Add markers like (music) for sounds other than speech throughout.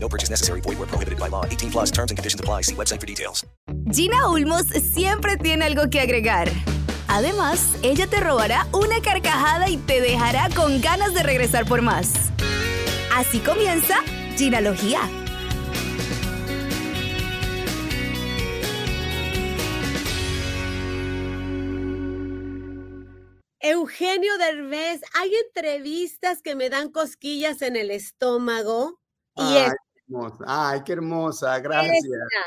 No purchase necessary. Void where prohibited by law. 18 plus terms and conditions apply. See website for details. Gina Ulmos siempre tiene algo que agregar. Además, ella te robará una carcajada y te dejará con ganas de regresar por más. Así comienza Ginalogía. Eugenio Derbez, hay entrevistas que me dan cosquillas en el estómago. Y Ay, hermosa. Ay, qué hermosa, gracias. esta.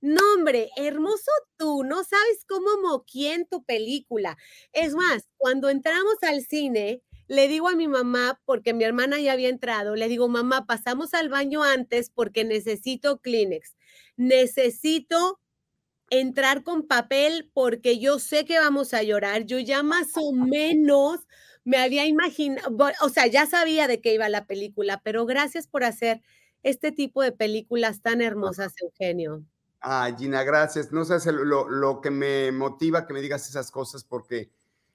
No, hombre, hermoso tú, no sabes cómo moqué en tu película. Es más, cuando entramos al cine, le digo a mi mamá, porque mi hermana ya había entrado, le digo, mamá, pasamos al baño antes porque necesito Kleenex. Necesito entrar con papel porque yo sé que vamos a llorar. Yo ya más o menos me había imaginado, o sea, ya sabía de qué iba la película, pero gracias por hacer este tipo de películas tan hermosas, Eugenio. Ay, Gina, gracias. No sabes lo, lo que me motiva que me digas esas cosas porque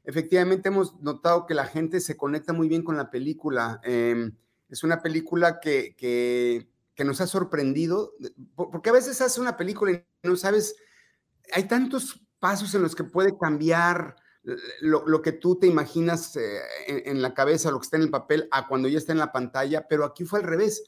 efectivamente hemos notado que la gente se conecta muy bien con la película. Em, es una película que, que, que nos ha sorprendido, por- porque a veces hace una película y no sabes, hay tantos pasos en los que puede cambiar lo, lo que tú te imaginas eh, en, en la cabeza, lo que está en el papel, a cuando ya está en la pantalla, pero aquí fue al revés.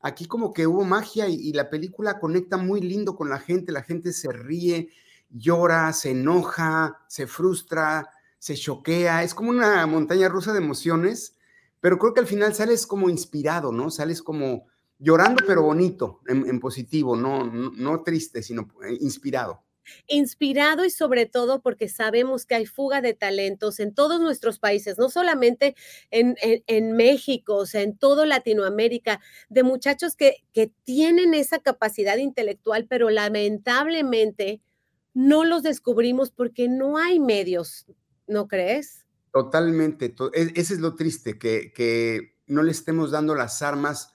Aquí como que hubo magia y, la película conecta muy lindo con la gente, la gente se ríe, llora, se enoja, se frustra, se choquea, es como una montaña rusa de emociones, pero creo que al final sales como inspirado, ¿no? Sales como llorando pero bonito, en, positivo, no, no, no triste, sino eh, inspirado. Inspirado y sobre todo porque sabemos que hay fuga de talentos en todos nuestros países, no solamente en, en- México, o sea, en toda Latinoamérica, de muchachos que, que tienen esa capacidad intelectual, pero lamentablemente no los descubrimos porque no hay medios, ¿no crees? Totalmente, to- e- ese es lo triste, que, que no le estemos dando las armas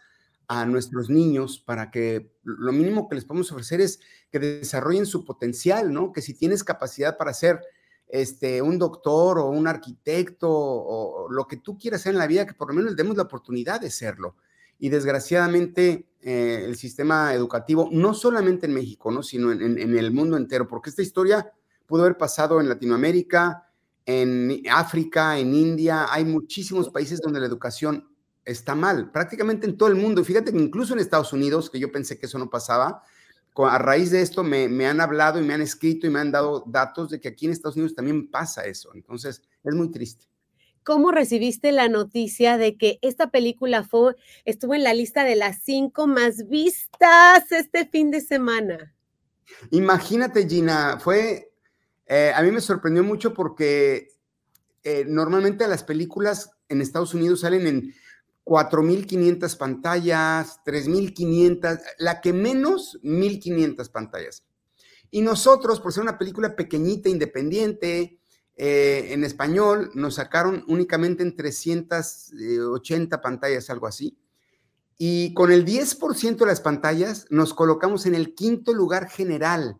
a nuestros niños para que lo mínimo que les podemos ofrecer es que desarrollen su potencial, ¿no? Que si tienes capacidad para ser este, un doctor o un arquitecto o lo que tú quieras ser en la vida, que por lo menos les demos la oportunidad de serlo. Y desgraciadamente eh, el sistema educativo, no solamente en México, ¿no? Sino en, en- en el mundo entero, porque esta historia pudo haber pasado en Latinoamérica, en África, en India, hay muchísimos países donde la educación está mal, prácticamente en todo el mundo. Y fíjate que incluso en Estados Unidos, que yo pensé que eso no pasaba, a raíz de esto me, me han hablado y me han escrito y me han dado datos de que aquí en Estados Unidos también pasa eso. Entonces, es muy triste. ¿Cómo recibiste la noticia de que esta película fue, estuvo en la lista de las cinco más vistas este fin de semana? Imagínate, Gina, fue, eh, a mí me sorprendió mucho porque eh, normalmente las películas en Estados Unidos salen en 4.500 pantallas, 3.500, la que menos, 1.500 pantallas. Y nosotros, por ser una película pequeñita, independiente, eh, en español, nos sacaron únicamente en 380 pantallas, algo así. Y con el 10% de las pantallas nos colocamos en el quinto lugar general.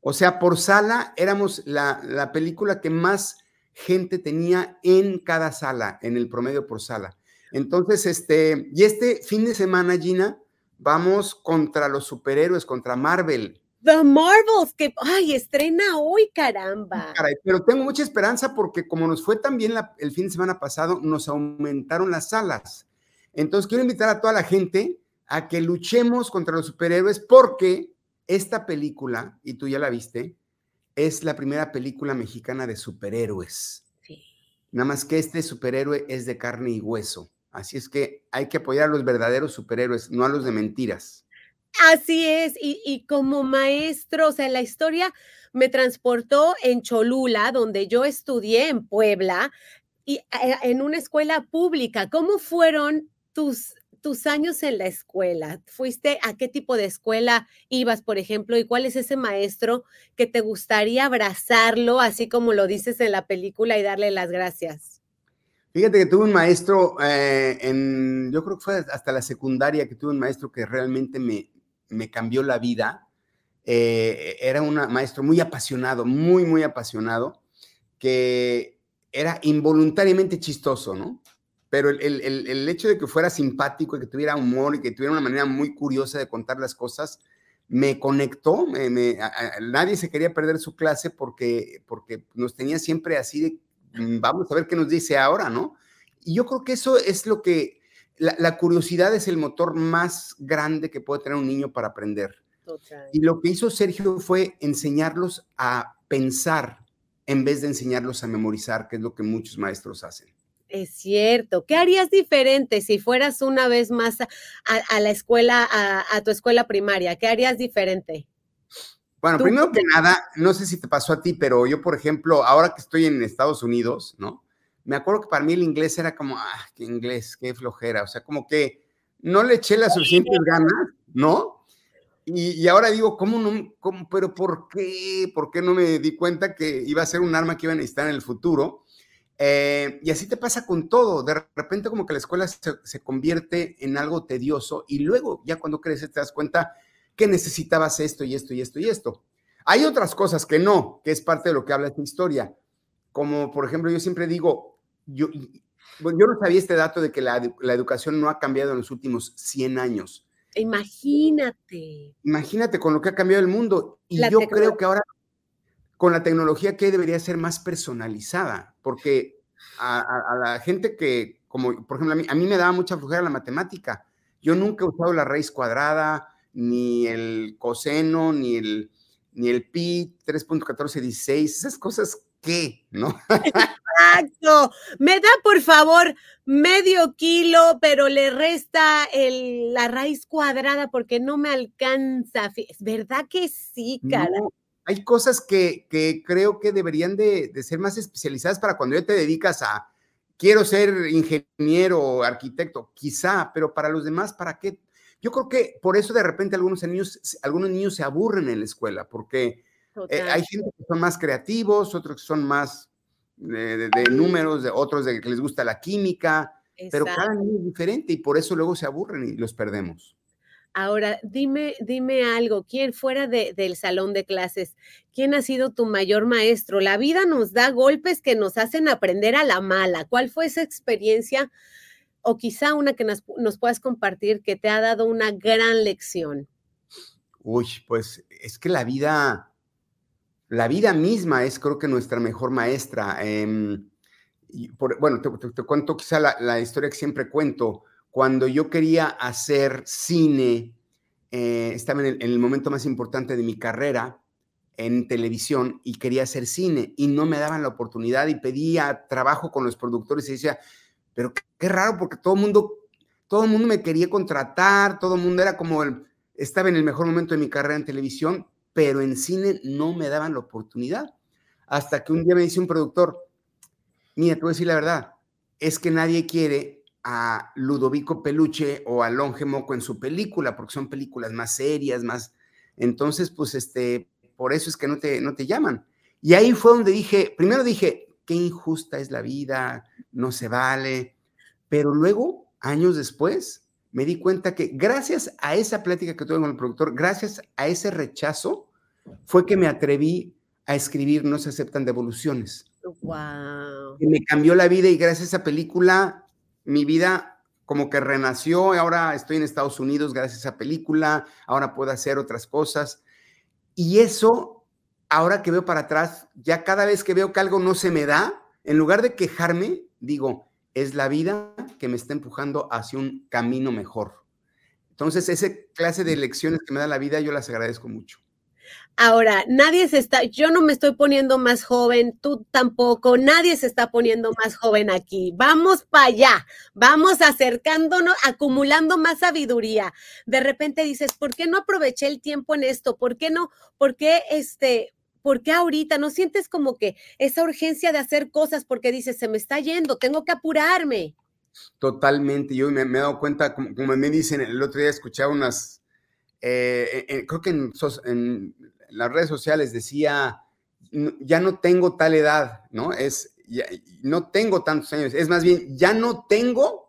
O sea, por sala éramos la, la película que más gente tenía en cada sala, en el promedio por sala. Entonces, este, y este fin de semana, Gina, vamos contra los superhéroes, contra Marvel. The Marvels, que, ay, estrena hoy, caramba. Caray, pero tengo mucha esperanza porque como nos fue tan bien la- el fin de semana pasado, nos aumentaron las salas. Entonces, quiero invitar a toda la gente a que luchemos contra los superhéroes porque esta película, y tú ya la viste, es la primera película mexicana de superhéroes. Sí. Nada más que este superhéroe es de carne y hueso. Así es que hay que apoyar a los verdaderos superhéroes, no a los de mentiras. Así es, y, y como maestro, o sea, la historia me transportó en Cholula, donde yo estudié en Puebla, y eh, en una escuela pública. ¿Cómo fueron tus, tus años en la escuela, ¿fuiste a qué tipo de escuela ibas, por ejemplo? ¿Y cuál es ese maestro que te gustaría abrazarlo, así como lo dices en la película, y darle las gracias? Fíjate que tuve un maestro eh, en, yo creo que fue hasta la secundaria que tuve un maestro que realmente me, me cambió la vida. Eh, era un maestro muy apasionado, muy, muy apasionado, que era involuntariamente chistoso, ¿no? pero el, hecho de que fuera simpático y que tuviera humor y que tuviera una manera muy curiosa de contar las cosas, me conectó, nadie se quería perder su clase porque, porque nos tenía siempre así de, vamos a ver qué nos dice ahora, ¿no? Y yo creo que eso es lo que, la, curiosidad es el motor más grande que puede tener un niño para aprender. Y lo que hizo Sergio fue enseñarlos a pensar en vez de enseñarlos a memorizar, que es lo que muchos maestros hacen. Es cierto. ¿Qué harías diferente si fueras una vez más a, la escuela, a, tu escuela primaria? ¿Qué harías diferente? Bueno, primero que nada, no sé si te pasó a ti, pero yo, por ejemplo, ahora que estoy en Estados Unidos, ¿no? Me acuerdo que para mí el inglés era como, ah, qué inglés, qué flojera. O sea, como que no le eché las suficientes ganas, ¿no? Y, ahora digo, ¿cómo no? Cómo, pero ¿por qué? ¿Por qué no me di cuenta que iba a ser un arma que iba a necesitar en el futuro? Eh, y así te pasa con todo. De repente como que la escuela se, convierte en algo tedioso y luego ya cuando creces te das cuenta que necesitabas esto y esto y esto y esto. Hay otras cosas que no, que es parte de lo que habla esta historia. Como por ejemplo, yo siempre digo, yo, yo no sabía este dato de que la, educación no ha cambiado en los últimos 100 años. Imagínate. Imagínate con lo que ha cambiado el mundo. Y yo creo que ahora con la tecnología que debería ser más personalizada, porque a, la gente que, como por ejemplo, a mí, a mí, me daba mucha flojera la matemática. Yo nunca he usado la raíz cuadrada, ni el coseno, ni el, ni el pi 3.1416, esas cosas ¿qué? ¿no? (laughs) Exacto. Me da, por favor, medio kilo, pero le resta el, la raíz cuadrada porque no me alcanza. ¿Verdad que sí, cara? hay cosas que, creo que deberían de, ser más especializadas para cuando ya te dedicas a, quiero ser ingeniero o arquitecto, quizá, pero para los demás, ¿para qué? Yo creo que por eso de repente algunos niños, algunos niños se aburren en la escuela, porque eh, hay gente que son más creativos, otros que son más de, números, de otros de que les gusta la química, pero cada niño es diferente y por eso luego se aburren y los perdemos. Ahora, dime, dime algo, ¿quién fuera del salón de clases? ¿Quién ha sido tu mayor maestro? La vida nos da golpes que nos hacen aprender a la mala. ¿Cuál fue esa experiencia o quizá una que nos, nos puedas compartir que te ha dado una gran lección? Uy, pues es que la vida, la vida misma es creo que nuestra mejor maestra. Em, bueno, te, cuento quizá la historia que siempre cuento cuando yo quería hacer cine, eh, estaba en el, momento más importante de mi carrera en televisión y quería hacer cine y no me daban la oportunidad y pedía trabajo con los productores y decía, pero qué, raro porque todo el mundo, todo el mundo me quería contratar, todo el mundo era como el, estaba en el mejor momento de mi carrera en televisión, pero en cine no me daban la oportunidad. Hasta que un día me dice un productor, mira, te voy a decir la verdad, es que nadie quiere a Ludovico Peluche o a Longe Moco en su película, porque son películas más serias, más... Entonces, pues, este, por eso es que no te, no te llaman. Y ahí fue donde dije, primero dije, qué injusta es la vida, no se vale, pero luego, años después, me di cuenta que gracias a esa plática que tuve con el productor, gracias a ese rechazo, fue que me atreví a escribir No se aceptan devoluciones. Wow. Y me cambió la vida y gracias a esa película mi vida como que renació ahora estoy en Estados Unidos gracias a esa película, ahora puedo hacer otras cosas. Y eso, ahora que veo para atrás, ya cada vez que veo que algo no se me da, en lugar de quejarme, digo, es la vida que me está empujando hacia un camino mejor. Entonces, esa clase de lecciones que me da la vida, yo las agradezco mucho. Ahora, nadie se está, yo no me estoy poniendo más joven, tú tampoco, nadie se está poniendo más joven aquí. Vamos para allá, vamos acercándonos, acumulando más sabiduría. De repente dices, ¿por qué no aproveché el tiempo en esto? ¿Por qué no? ¿Por qué este? ¿Por qué ahorita no sientes como que esa urgencia de hacer cosas porque dices, se me está yendo, tengo que apurarme? Totalmente. Yo me, he dado cuenta, como, me dicen, el otro día escuchaba unas, eh, creo que en, las redes sociales decía, ya no tengo tal edad, ¿no? Es, no tengo tantos años, es más bien, ya no tengo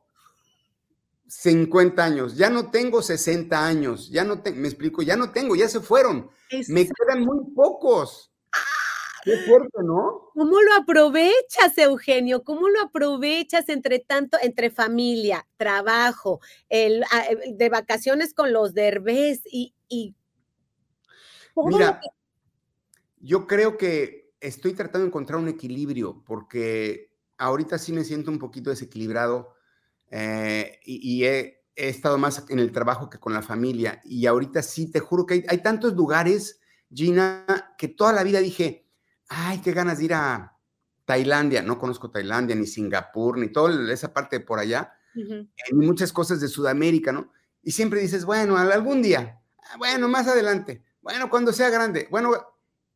50 años, ya no tengo 60 años, ya no tengo, me explico, ya no tengo, ya se fueron, me quedan muy pocos. Qué fuerte, ¿no? ¿Cómo lo aprovechas, Eugenio? ¿Cómo lo aprovechas entre tanto, entre familia, trabajo, el, ah, de vacaciones con los derbés y, y Mira, yo creo que estoy tratando de encontrar un equilibrio porque ahorita sí me siento un poquito desequilibrado eh, y, he, estado más en el trabajo que con la familia y ahorita sí, te juro que hay, hay tantos lugares, Gina, que toda la vida dije, ay, qué ganas de ir a Tailandia. No conozco Tailandia, ni Singapur, ni toda esa parte de por allá, ni muchas cosas de Sudamérica, ¿no? Y siempre dices, bueno, algún día, ah, bueno, más adelante, bueno, cuando sea grande, bueno,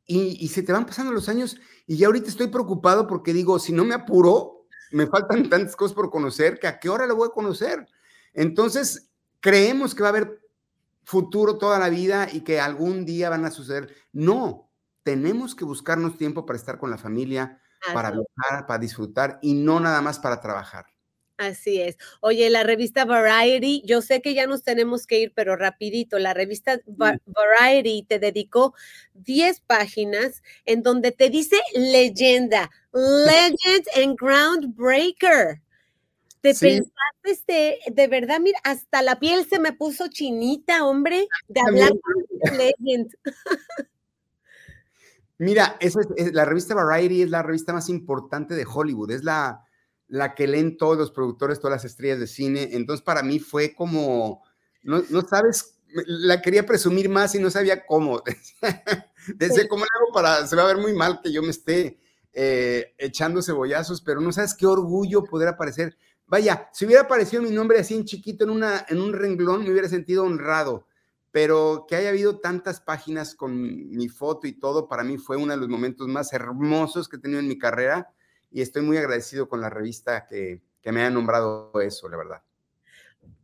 y, se te van pasando los años y ya ahorita estoy preocupado porque digo, si no me apuro, me faltan tantas cosas por conocer que a qué hora lo voy a conocer. Entonces, creemos que va a haber futuro toda la vida y que algún día van a suceder. No, tenemos que buscarnos tiempo para estar con la familia, para viajar, para disfrutar y no nada más para trabajar. Así es. Oye, la revista Variety, yo sé que ya nos tenemos que ir, pero rapidito, la revista Variety te dedicó 10 páginas en donde te dice leyenda, legend and groundbreaker. Te pensaste, este, de verdad, mira, hasta la piel se me puso chinita, hombre, de hablar de (laughs) legend. Mira, esa es, la revista Variety es la revista más importante de Hollywood, es la, la que leen todos los productores, todas las estrellas de cine. Entonces, para mí fue como, no, no sabes, la quería presumir más y no sabía cómo. (laughs) Desde cómo hago para, se va a ver muy mal que yo me esté eh, echando cebollazos, pero no sabes qué orgullo poder aparecer. Vaya, si hubiera aparecido mi nombre así en chiquito en, una, en un renglón, me hubiera sentido honrado pero que haya habido tantas páginas con mi foto y todo, para mí fue uno de los momentos más hermosos que he tenido en mi carrera y estoy muy agradecido con la revista que, me ha nombrado eso, la verdad.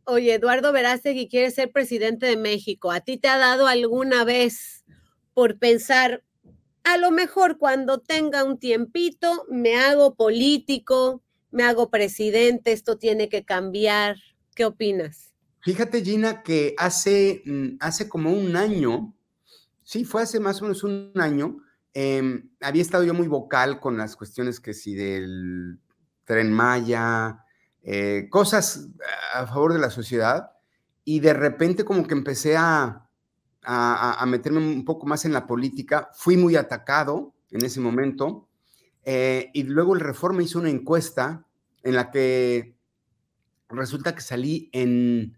Oye, Eduardo Verástegui quiere ser presidente de México. ¿A ti te ha dado alguna vez por pensar, a lo mejor cuando tenga un tiempito, me hago político, me hago presidente, esto tiene que cambiar? ¿Qué opinas? Fíjate, Gina, que hace, mm, hace como un año, sí, fue hace más o menos un año, em, había estado yo muy vocal con las cuestiones que si del tren Maya, eh, cosas a favor de la sociedad, y de repente como que empecé a, a, meterme un poco más en la política, fui muy atacado en ese momento, eh, y luego el Reforma hizo una encuesta en la que resulta que salí en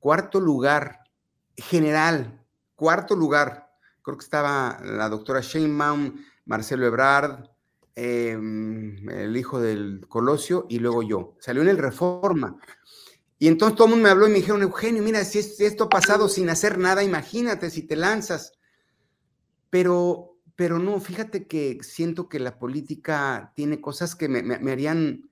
Cuarto lugar, general, cuarto lugar. Creo que estaba la doctora Sheinbaum, Marcelo Ebrard, em, el hijo del Colosio, y luego yo. Salió en el Reforma. Y entonces todo el mundo me habló y me dijeron, Eugenio, mira, si, esto ha pasado sin hacer nada, imagínate si te lanzas. Pero, pero no, fíjate que siento que la política tiene cosas que me, harían,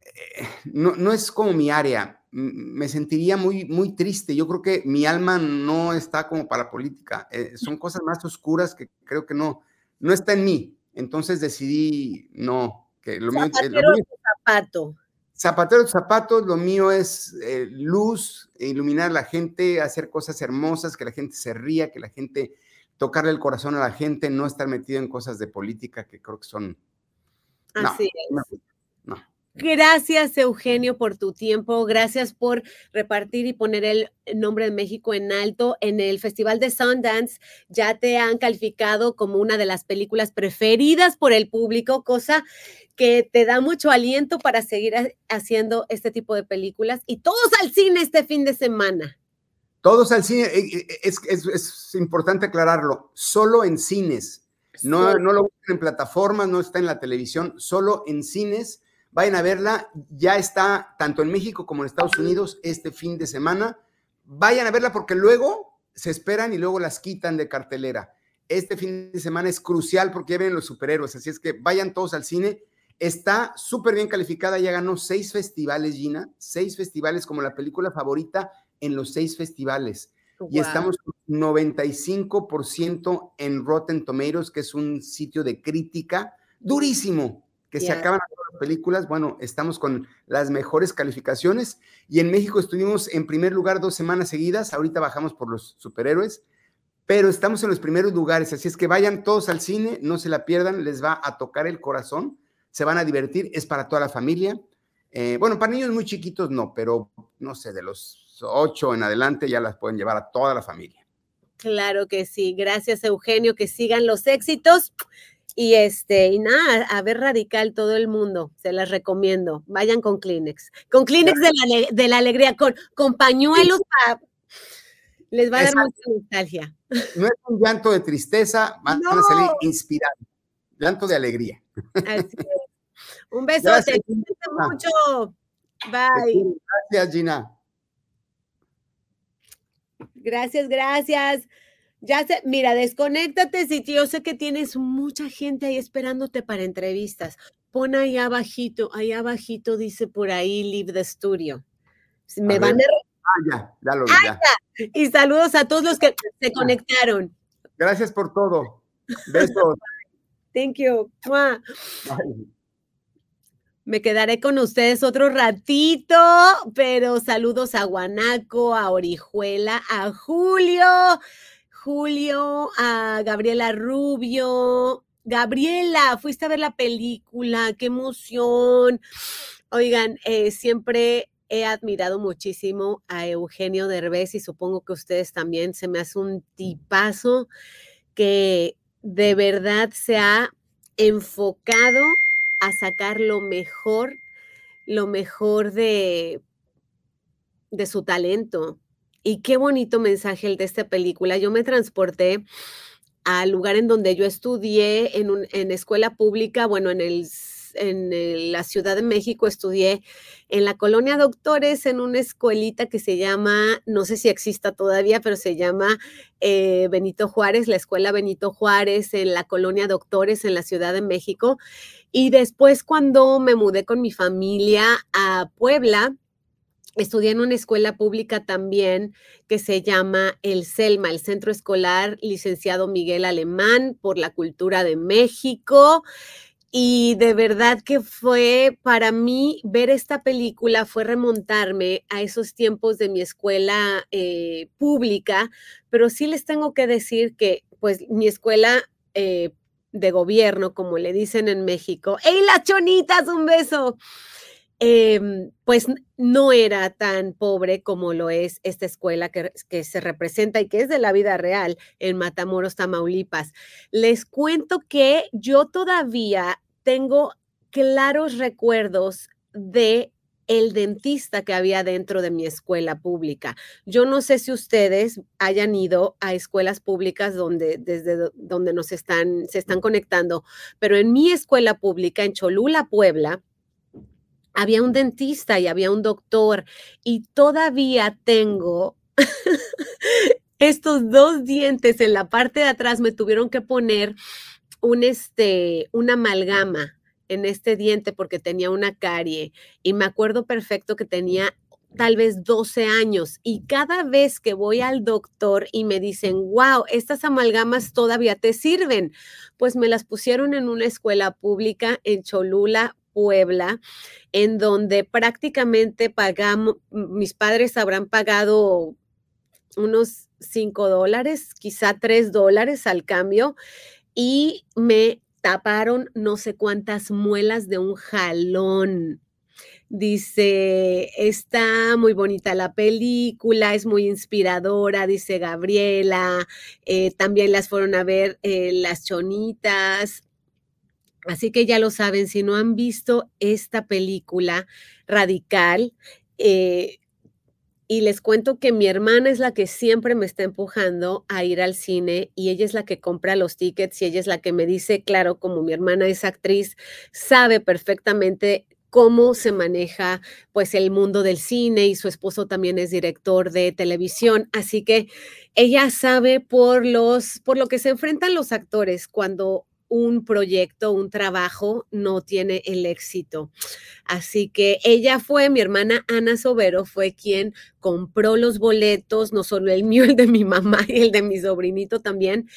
eh, no, no es como mi área me sentiría muy, muy triste. Yo creo que mi alma no está como para política. Eh, son cosas más oscuras que creo que no, no está en mí. Entonces decidí no. Que lo Zapatero mío, zapato. Zapatero zapatos, lo mío es eh, luz, iluminar a la gente, hacer cosas hermosas, que la gente se ría, que la gente, tocarle el corazón a la gente, no estar metido en cosas de política que creo que son... Así es. Gracias, Eugenio, por tu tiempo. Gracias por repartir y poner el nombre de México en alto. En el Festival de Sundance ya te han calificado como una de las películas preferidas por el público, cosa que te da mucho aliento para seguir haciendo este tipo de películas. Y todos al cine este fin de semana. Todos al cine. Eh, eh, es, es, importante aclararlo. Solo en cines. No, no lo buscan en plataformas, no está en la televisión, solo en cines Vayan a verla, ya está tanto en México como en Estados Unidos este fin de semana. Vayan a verla porque luego se esperan y luego las quitan de cartelera. Este fin de semana es crucial porque ya vienen los superhéroes, así es que vayan todos al cine. Está súper bien calificada, ya ganó seis festivales, Gina, seis festivales como la película favorita en los seis festivales. Y estamos con 95% en Rotten Tomatoes, que es un sitio de crítica durísimo, que se acaban las películas. Bueno, estamos con las mejores calificaciones. Y en México estuvimos en primer lugar dos semanas seguidas. Ahorita bajamos por los superhéroes, pero estamos en los primeros lugares. Así es que vayan todos al cine, no se la pierdan, les va a tocar el corazón, se van a divertir, es para toda la familia. Eh, bueno, para niños muy chiquitos no, pero no sé, de los ocho en adelante ya las pueden llevar a toda la familia. Claro que sí. Gracias, Eugenio. Que sigan los éxitos. Y este, y nada, a ver radical todo el mundo, se las recomiendo. Vayan con Kleenex. Con Kleenex de la, alegría, con, con pañuelos les va a dar mucha nostalgia. No es un llanto de tristeza, van a salir inspirados. Llanto de alegría. Así es. (laughs) Un beso, te mucho. Bye. Gracias, Gina. Gracias, gracias. Ya sé, mira, desconéctate si yo sé que tienes mucha gente ahí esperándote para entrevistas. Pon ahí abajito, ahí abajito dice por ahí Leave the Studio. Me van a... Ah, ya, ya lo vi. Ah, y saludos a todos los que se conectaron. Gracias por todo. Besos. (laughs) Thank you. Me quedaré con ustedes otro ratito, pero saludos a Guanaco, a Orijuela, a Julio, Julio, a Gabriela Rubio. Gabriela, fuiste a ver la película, qué emoción. Oigan, eh, siempre he admirado muchísimo a Eugenio Derbez y supongo que ustedes también. Se me hace un tipazo que de verdad se ha enfocado a sacar lo mejor, lo mejor de, de su talento. Y qué bonito mensaje el de esta película. Yo me transporté al lugar en donde yo estudié en, un, en escuela pública, bueno, en el en la Ciudad de México, estudié en la colonia Doctores, en una escuelita que se llama, no sé si exista todavía, pero se llama eh, Benito Juárez, la escuela Benito Juárez, en la colonia Doctores, en la Ciudad de México. Y después cuando me mudé con mi familia a Puebla, Estudié en una escuela pública también que se llama el CELMA, el Centro Escolar Licenciado Miguel Alemán por la Cultura de México. Y de verdad que fue para mí ver esta película, fue remontarme a esos tiempos de mi escuela eh, pública, pero sí les tengo que decir que pues mi escuela eh, de gobierno, como le dicen en México, ¡Ey, las chonitas, un beso! Em, pues no era tan pobre como lo es esta escuela que, que, se representa y que es de la vida real en Matamoros, Tamaulipas. Les cuento que yo todavía tengo claros recuerdos de el dentista que había dentro de mi escuela pública. Yo no sé si ustedes hayan ido a escuelas públicas donde desde donde nos están se están conectando, pero en mi escuela pública en Cholula, Puebla, había un dentista y había un doctor y todavía tengo (laughs) estos dos dientes en la parte de atrás me tuvieron que poner un este una amalgama en este diente porque tenía una carie y me acuerdo perfecto que tenía tal vez 12 años y cada vez que voy al doctor y me dicen, wow, estas amalgamas todavía te sirven, pues me las pusieron en una escuela pública en Cholula, Puebla, en donde prácticamente pagamos, mis padres habrán pagado unos 5 dólares, quizá 3 dólares al cambio, y me taparon no sé cuántas muelas de un jalón. Dice, está muy bonita la película, es muy inspiradora, dice Gabriela. Eh, también las fueron a ver eh, las chonitas. Así que ya lo saben, si no han visto esta película radical, eh, y les cuento que mi hermana es la que siempre me está empujando a ir al cine y ella es la que compra los tickets y ella es la que me dice, claro, como mi hermana es actriz, sabe perfectamente cómo se maneja pues el mundo del cine y su esposo también es director de televisión, así que ella sabe por los por lo que se enfrentan los actores cuando un proyecto, un trabajo no tiene el éxito. Así que ella fue, mi hermana Ana Sobero fue quien compró los boletos, no solo el mío, (laughs) el de mi mamá y el de mi sobrinito también,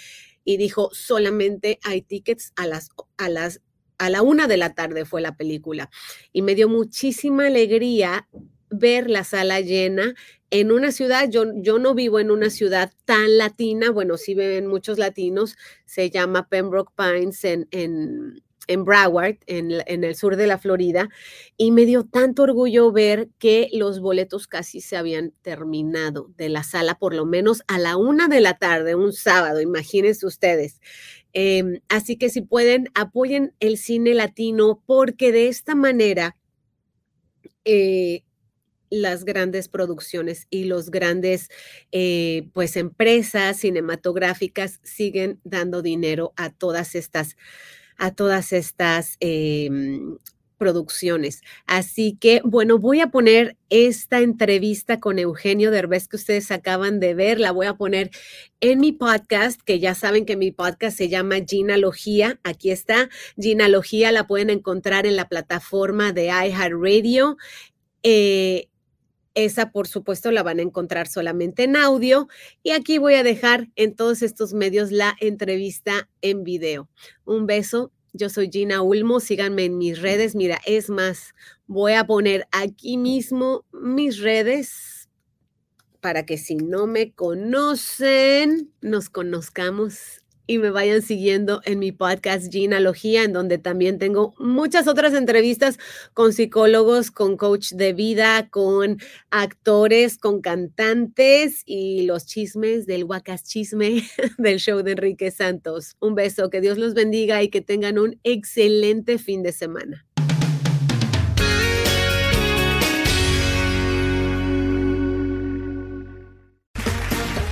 y dijo, solamente hay tickets a las, a las, a la una de la tarde fue la película. Y me dio muchísima alegría ver la sala llena en una ciudad, yo, yo no vivo en una ciudad tan latina, bueno, sí ven muchos latinos, se llama Pembroke Pines en, en, en Broward, en, en, el sur de la Florida, y me dio tanto orgullo ver que los boletos casi se habían terminado de la sala, por lo menos a la una de la tarde, un sábado, imagínense ustedes. Eh, así que si pueden, apoyen el cine latino porque de esta manera... Eh, las grandes producciones y los grandes eh, pues empresas cinematográficas siguen dando dinero a todas estas a todas estas eh, producciones. Así que, bueno, voy a poner esta entrevista con Eugenio Derbez que ustedes acaban de ver, la voy a poner en mi podcast, que ya saben que mi podcast se llama Ginalogía. Aquí está, Ginalogía, la pueden encontrar en la plataforma de iHeartRadio. Eh, esa, por supuesto, la van a encontrar solamente en audio. Y aquí voy a dejar en todos estos medios la entrevista en video. Un beso. Yo soy Gina Ulmo. Síganme en mis redes. Mira, es más, voy a poner aquí mismo mis redes para que si no me conocen, nos conozcamos y me vayan siguiendo en mi podcast Ginalogía, en donde también tengo muchas otras entrevistas con psicólogos, con coach de vida, con actores, con cantantes y los chismes del Huacas Chisme (laughs) del show de Enrique Santos. Un beso, que Dios los bendiga y que tengan un excelente fin de semana.